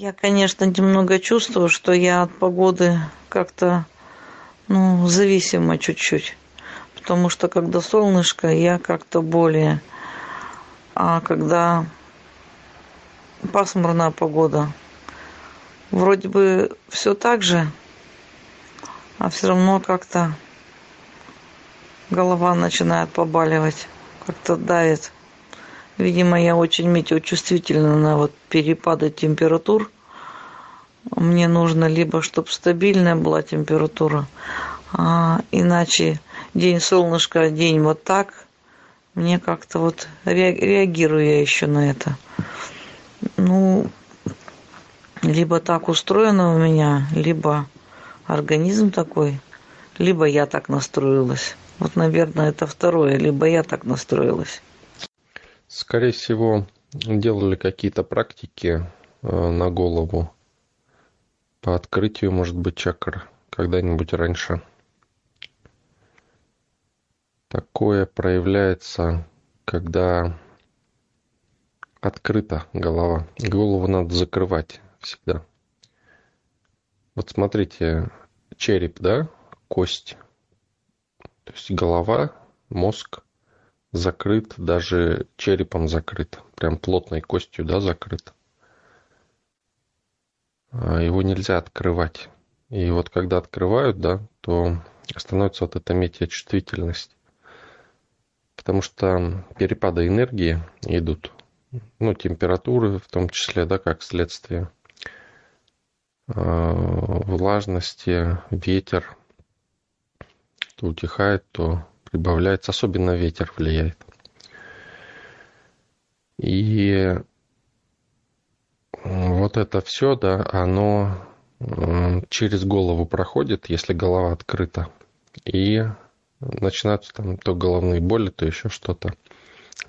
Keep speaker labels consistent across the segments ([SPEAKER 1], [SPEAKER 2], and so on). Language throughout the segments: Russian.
[SPEAKER 1] Я, конечно, немного чувствую, что я от погоды как-то, ну, зависима чуть-чуть. Потому что когда солнышко, я как-то более. А когда пасмурная погода, вроде бы все так же, а все равно как-то голова начинает побаливать, как-то давит. Видимо, я очень метеочувствительна на вот перепады температур. Мне нужно либо, чтобы стабильная была температура, а иначе день солнышко, день вот так. Мне как-то вот реагирую я еще на это. Ну, либо так устроено у меня, либо организм такой, либо я так настроилась. Вот, наверное, это второе, либо я так настроилась.
[SPEAKER 2] Скорее всего, делали какие-то практики э, на голову по открытию, может быть, чакр когда-нибудь раньше. Такое проявляется, когда открыта голова. Голову надо закрывать всегда. Вот смотрите, череп, да, кость. То есть голова, мозг закрыт, даже черепом закрыт, прям плотной костью, да, закрыт. А его нельзя открывать. И вот когда открывают, да, то становится вот эта метеочувствительность. Потому что перепады энергии идут, ну, температуры в том числе, да, как следствие, а, влажности, ветер, то утихает, то прибавляется, особенно ветер влияет. И вот это все, да, оно через голову проходит, если голова открыта. И начинаются там то головные боли, то еще что-то.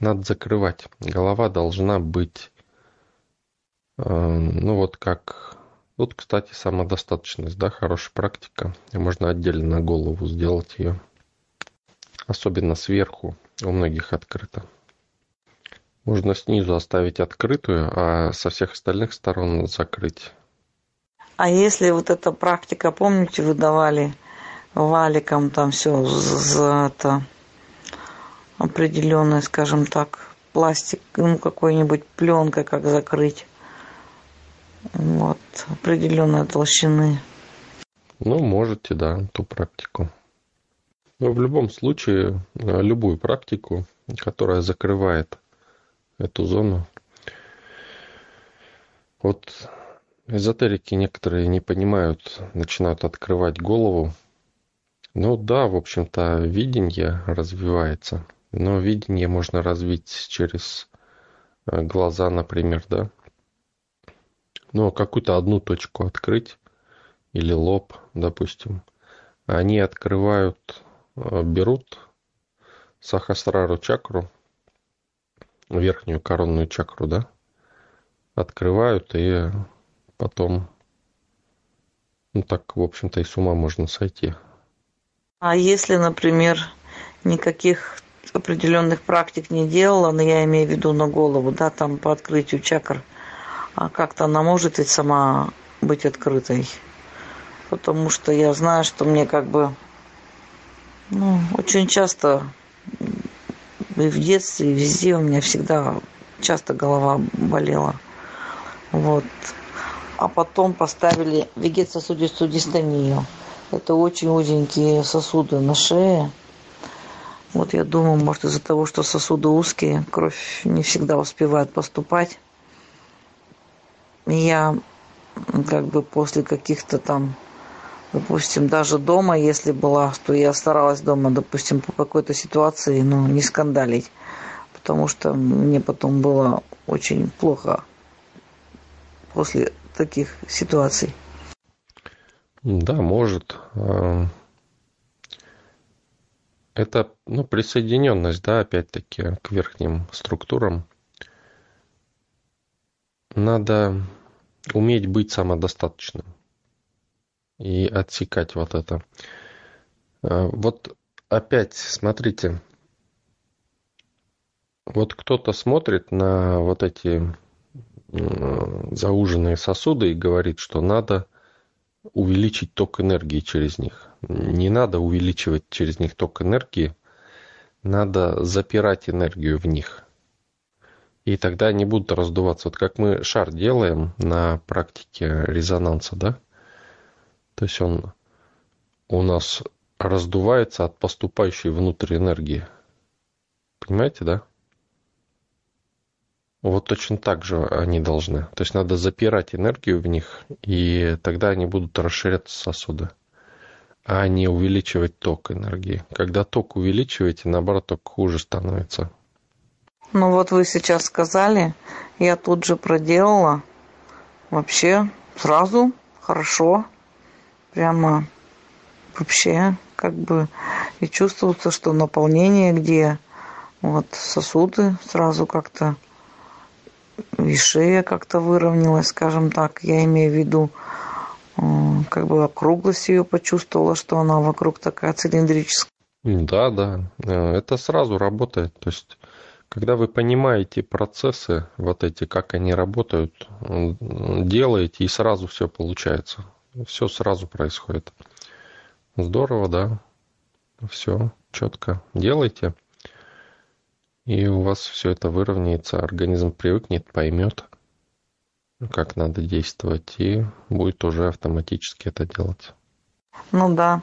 [SPEAKER 2] Надо закрывать. Голова должна быть, ну вот как... Вот, кстати, самодостаточность, да, хорошая практика. Можно отдельно голову сделать ее особенно сверху, у многих открыто. Можно снизу оставить открытую, а со всех остальных сторон закрыть.
[SPEAKER 1] А если вот эта практика, помните, вы давали валиком там все за это определенное, скажем так, пластик, ну какой-нибудь пленкой, как закрыть. Вот, определенной толщины.
[SPEAKER 2] Ну, можете, да, ту практику. Но в любом случае, э, любую практику, которая закрывает эту зону. Вот эзотерики некоторые не понимают, начинают открывать голову. Ну да, в общем-то, видение развивается. Но видение можно развить через э, глаза, например, да. Ну, какую-то одну точку открыть или лоб, допустим. Они открывают берут сахасрару чакру, верхнюю коронную чакру, да, открывают и потом, ну так, в общем-то, и с ума можно сойти.
[SPEAKER 1] А если, например, никаких определенных практик не делала, но я имею в виду на голову, да, там по открытию чакр, а как-то она может ведь сама быть открытой? Потому что я знаю, что мне как бы ну, очень часто и в детстве, и везде у меня всегда часто голова болела. Вот. А потом поставили вегетососудистую дистонию. Это очень узенькие сосуды на шее. Вот я думаю, может из-за того, что сосуды узкие, кровь не всегда успевает поступать. я как бы после каких-то там допустим, даже дома, если была, то я старалась дома, допустим, по какой-то ситуации, ну, не скандалить, потому что мне потом было очень плохо после таких ситуаций.
[SPEAKER 2] Да, может. А, это ну, присоединенность, да, опять-таки, к верхним структурам. Надо уметь быть самодостаточным и отсекать вот это. А, вот опять, смотрите, вот кто-то смотрит на вот эти зауженные сосуды и говорит, что надо увеличить ток энергии через них. Не надо увеличивать через них ток энергии, надо запирать энергию в них. И тогда они будут раздуваться. Вот как мы шар делаем на практике резонанса, да? То есть он у нас раздувается от поступающей внутрь энергии. Понимаете, да? Вот точно так же они должны. То есть надо запирать энергию в них, и тогда они будут расширяться сосуды, а не увеличивать ток энергии. Когда ток увеличиваете, наоборот, только хуже становится.
[SPEAKER 1] Ну вот вы сейчас сказали, я тут же проделала. Вообще сразу хорошо. Прямо вообще как бы и чувствуется, что наполнение где вот сосуды сразу как-то и шея как-то выровнялась, скажем так, я имею в виду, э, как бы округлость ее почувствовала, что она вокруг такая цилиндрическая.
[SPEAKER 2] Да, да, э, это сразу работает. То есть, когда вы понимаете процессы, вот эти, как они работают, делаете, и сразу все получается. Все сразу происходит. Здорово, да. Все четко делайте и у вас все это выровняется, организм привыкнет, поймет, как надо действовать, и будет уже автоматически это делать.
[SPEAKER 1] Ну да.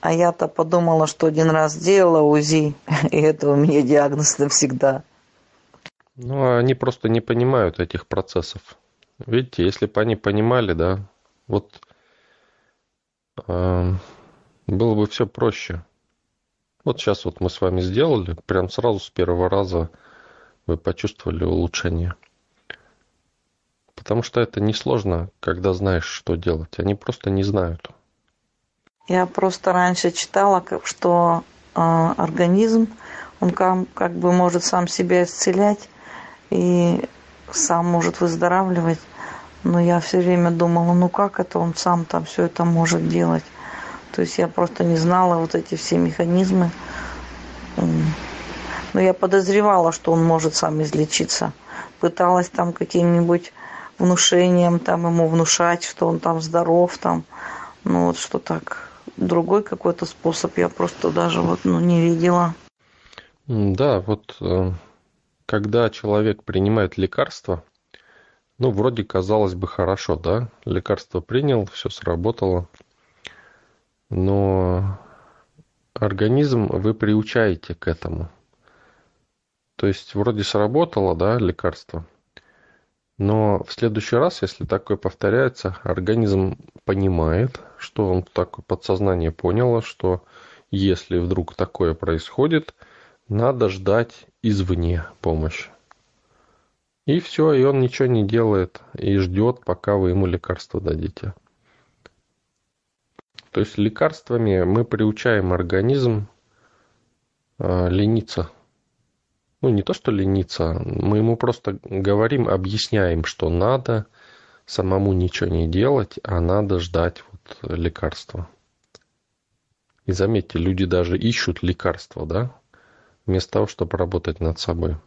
[SPEAKER 1] А я-то подумала, что один раз делала УЗИ, и это у меня диагноз навсегда.
[SPEAKER 2] Ну, они просто не понимают этих процессов. Видите, если бы они понимали, да, вот было бы все проще. Вот сейчас вот мы с вами сделали, прям сразу с первого раза вы почувствовали улучшение. Потому что это несложно, когда знаешь, что делать. Они просто не знают.
[SPEAKER 1] Я просто раньше читала, что э, организм, он как бы может сам себя исцелять и сам может выздоравливать. Но я все время думала, ну как это он сам там все это может делать? То есть я просто не знала вот эти все механизмы. Но я подозревала, что он может сам излечиться. Пыталась там каким-нибудь внушением там ему внушать, что он там здоров, там, ну вот что так. Другой какой-то способ я просто даже вот ну, не видела.
[SPEAKER 2] Да, вот э, когда человек принимает лекарство, ну, вроде казалось бы хорошо, да? Лекарство принял, все сработало но организм вы приучаете к этому. То есть вроде сработало, да, лекарство, но в следующий раз, если такое повторяется, организм понимает, что он такое подсознание поняло, что если вдруг такое происходит, надо ждать извне помощи. И все, и он ничего не делает и ждет, пока вы ему лекарство дадите. То есть лекарствами мы приучаем организм э, лениться. Ну, не то, что лениться, мы ему просто говорим, объясняем, что надо самому ничего не делать, а надо ждать вот лекарства. И заметьте, люди даже ищут лекарства, да, вместо того, чтобы работать над собой.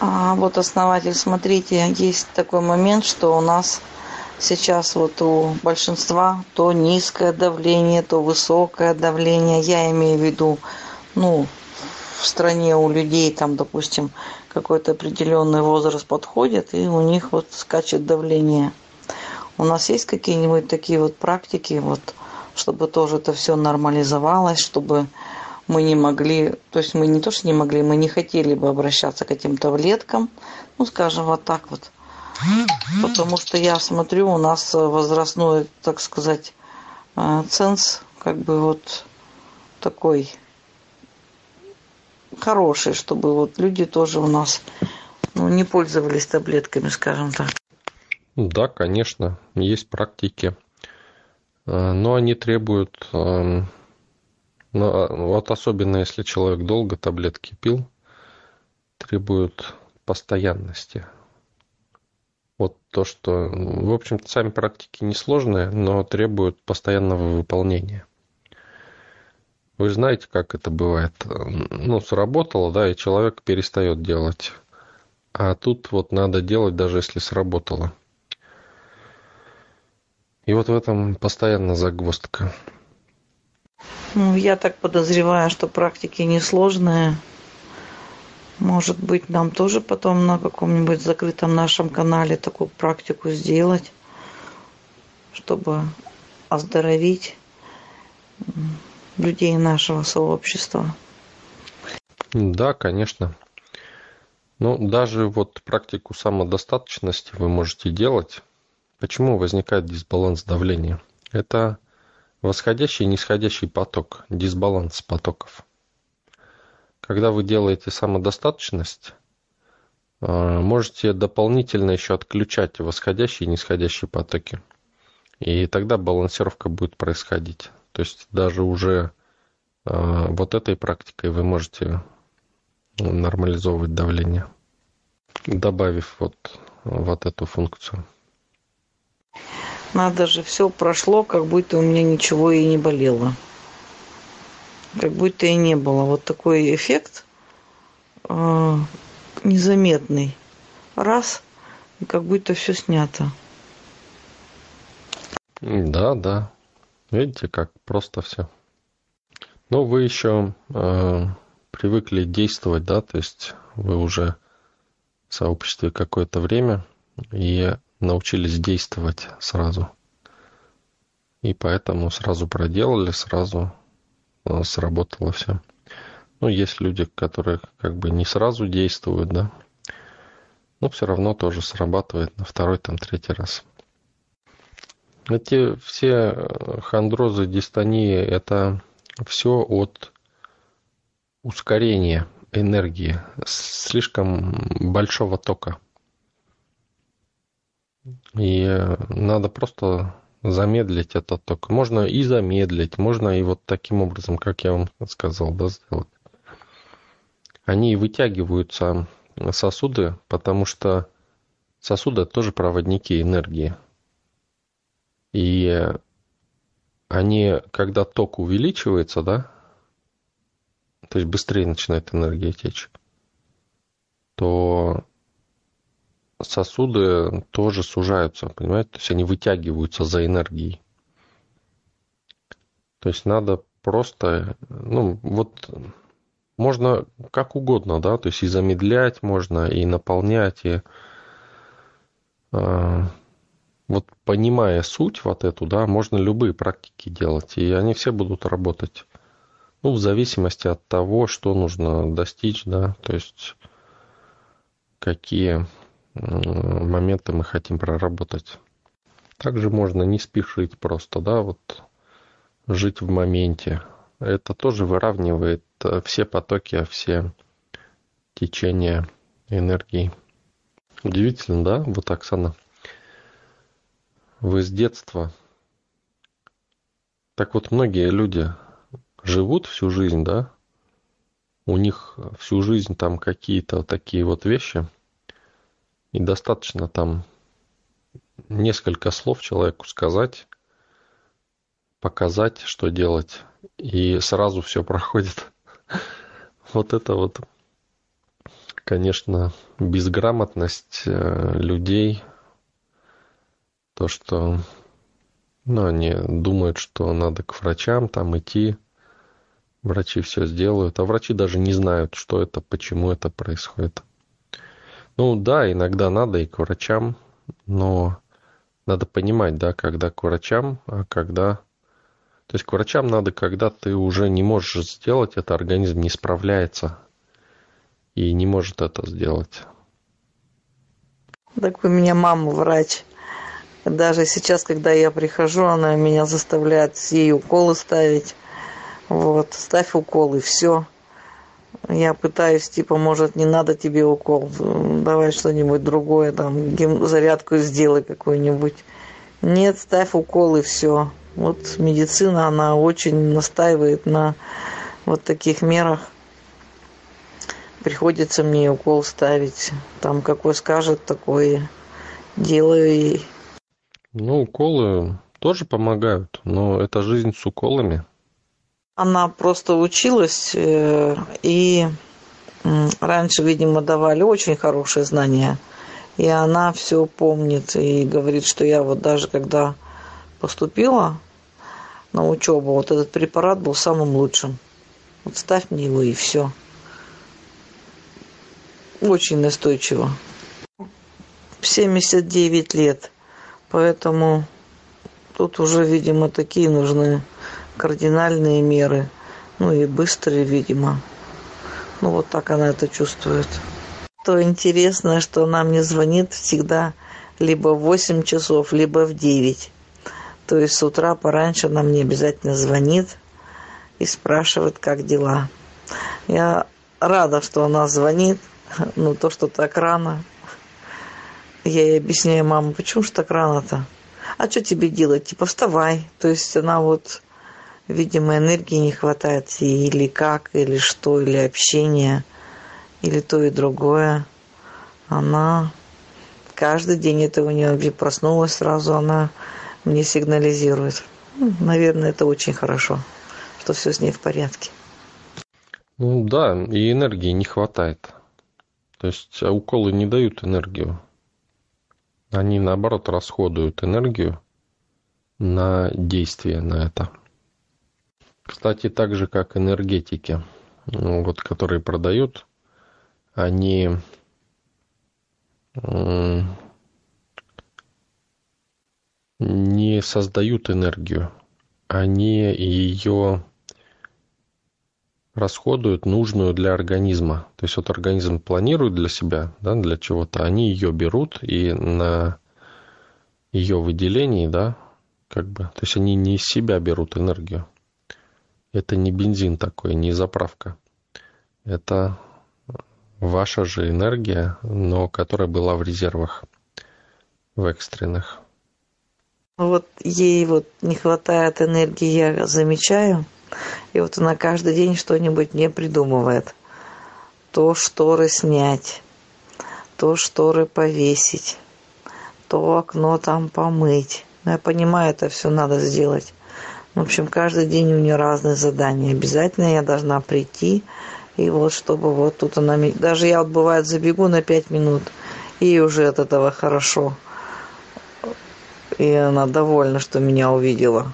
[SPEAKER 1] А вот основатель, смотрите, есть такой момент, что у нас сейчас вот у большинства то низкое давление, то высокое давление. Я имею в виду, ну, в стране у людей там, допустим, какой-то определенный возраст подходит, и у них вот скачет давление. У нас есть какие-нибудь такие вот практики, вот, чтобы тоже это все нормализовалось, чтобы мы не могли, то есть мы не то, что не могли, мы не хотели бы обращаться к этим таблеткам, ну, скажем, вот так вот Потому что я смотрю, у нас возрастной, так сказать, э, ценз, как бы вот такой хороший, чтобы вот люди тоже у нас ну, не пользовались таблетками, скажем так.
[SPEAKER 2] Да, конечно, есть практики, э, но они требуют, эм, ну, вот особенно если человек долго таблетки пил, требуют постоянности. Вот то, что, в общем-то, сами практики несложные, но требуют постоянного выполнения. Вы знаете, как это бывает. Ну, сработало, да, и человек перестает делать А тут вот надо делать, даже если сработало. И вот в этом постоянно загвоздка.
[SPEAKER 1] Ну, я так подозреваю, что практики несложные. Может быть, нам тоже потом на каком-нибудь закрытом нашем канале такую практику сделать, чтобы оздоровить людей нашего сообщества.
[SPEAKER 2] Да, конечно. Ну, даже вот практику самодостаточности вы можете делать. Почему возникает дисбаланс давления? Это восходящий и нисходящий поток, дисбаланс потоков. Когда вы делаете самодостаточность, э, можете дополнительно еще отключать восходящие и нисходящие потоки. И тогда балансировка будет происходить. То есть даже уже э, вот этой практикой вы можете нормализовывать давление, добавив вот, вот эту функцию.
[SPEAKER 1] Надо же, все прошло, как будто у меня ничего и не болело. Как будто и не было. Вот такой эффект э, незаметный. Раз, и как будто все снято.
[SPEAKER 2] Да, да. Видите, как просто все. Но вы еще э, привыкли действовать, да, то есть вы уже в сообществе какое-то время и научились действовать сразу. И поэтому сразу проделали, сразу э, сработало все. Ну, есть люди, которые как бы не сразу действуют, да, но все равно тоже срабатывает на второй, там, третий раз. Эти все э, хондрозы, дистонии, это все от ускорения энергии, слишком большого тока. И э, надо просто замедлить этот ток. Можно и замедлить, можно и вот таким образом, как я вам сказал, да, сделать. Они вытягиваются сосуды, потому что сосуды тоже проводники энергии. И они, когда ток увеличивается, да, то есть быстрее начинает энергия течь, то сосуды тоже сужаются, понимаете? То есть они вытягиваются за энергией. То есть надо просто, ну, вот можно как угодно, да, то есть и замедлять можно, и наполнять, и э, вот понимая суть вот эту, да, можно любые практики делать, и они все будут работать. Ну, в зависимости от того, что нужно достичь, да, то есть какие моменты мы хотим проработать. Также можно не спешить просто, да, вот жить в моменте. Это тоже выравнивает э, все потоки, все течения энергии. Удивительно, да? Вот, Оксана, вы с детства. Так вот, многие люди живут всю жизнь, да, у них всю жизнь там какие-то такие вот вещи, и достаточно там несколько слов человеку сказать, показать, что делать, и сразу все проходит. Вот это вот, конечно, безграмотность э, людей, то, что ну, они думают, что надо к врачам там идти, Врачи все сделают, а врачи даже не знают, что это, почему это происходит. Ну да, иногда надо и к врачам, но надо понимать, да, когда к врачам, а когда... То есть к врачам надо, когда ты уже не можешь сделать это, организм не справляется и не может это сделать.
[SPEAKER 1] Так у меня мама врач. Даже сейчас, когда я прихожу, она меня заставляет ей уколы ставить. Вот, ставь укол и все. Я пытаюсь, типа, может, не надо тебе укол, давай что-нибудь другое, там, зарядку сделай какую-нибудь. Нет, ставь укол и все. Вот медицина, она очень настаивает на вот таких мерах. Приходится мне укол ставить. Там какой скажет, такое делаю ей.
[SPEAKER 2] Ну, уколы тоже помогают, но это жизнь с уколами.
[SPEAKER 1] Она просто училась, э, и раньше, видимо, давали очень хорошие знания. И она все помнит и говорит, что я вот даже когда поступила на учебу, вот этот препарат был самым лучшим. Вот ставь мне его и все. Очень настойчиво. 79 лет. Поэтому тут уже, видимо, такие нужны кардинальные меры. Ну и быстрые, видимо. Ну вот так она это чувствует. То интересно, что она мне звонит всегда либо в 8 часов, либо в 9. То есть с утра пораньше она мне обязательно звонит и спрашивает, как дела. Я рада, что она звонит, но то, что так рано. Я ей объясняю, мама, почему же так рано-то? А что тебе делать? Типа вставай. То есть она вот видимо, энергии не хватает, или как, или что, или общение, или то и другое. Она каждый день это у нее проснулась сразу, она мне сигнализирует. Ну, наверное, это очень хорошо, что все с ней в порядке.
[SPEAKER 2] Ну да, и энергии не хватает. То есть а уколы не дают энергию. Они наоборот расходуют энергию на действие на это. Кстати, так же, как энергетики, вот, которые продают, они не создают энергию, они ее расходуют нужную для организма. То есть вот организм планирует для себя, да, для чего-то, они ее берут и на ее выделении, да, как бы, то есть они не из себя берут энергию. Это не бензин такой, не заправка. Это ваша же энергия, но которая была в резервах, в экстренных.
[SPEAKER 1] Вот ей вот не хватает энергии, я замечаю. И вот она каждый день что-нибудь мне придумывает. То шторы снять, то шторы повесить, то окно там помыть. Я понимаю, это все надо сделать. В общем, каждый день у нее разные задания. Обязательно я должна прийти. И вот чтобы вот тут она... Даже я вот бывает забегу на пять минут. И уже от этого хорошо. И она довольна, что меня увидела.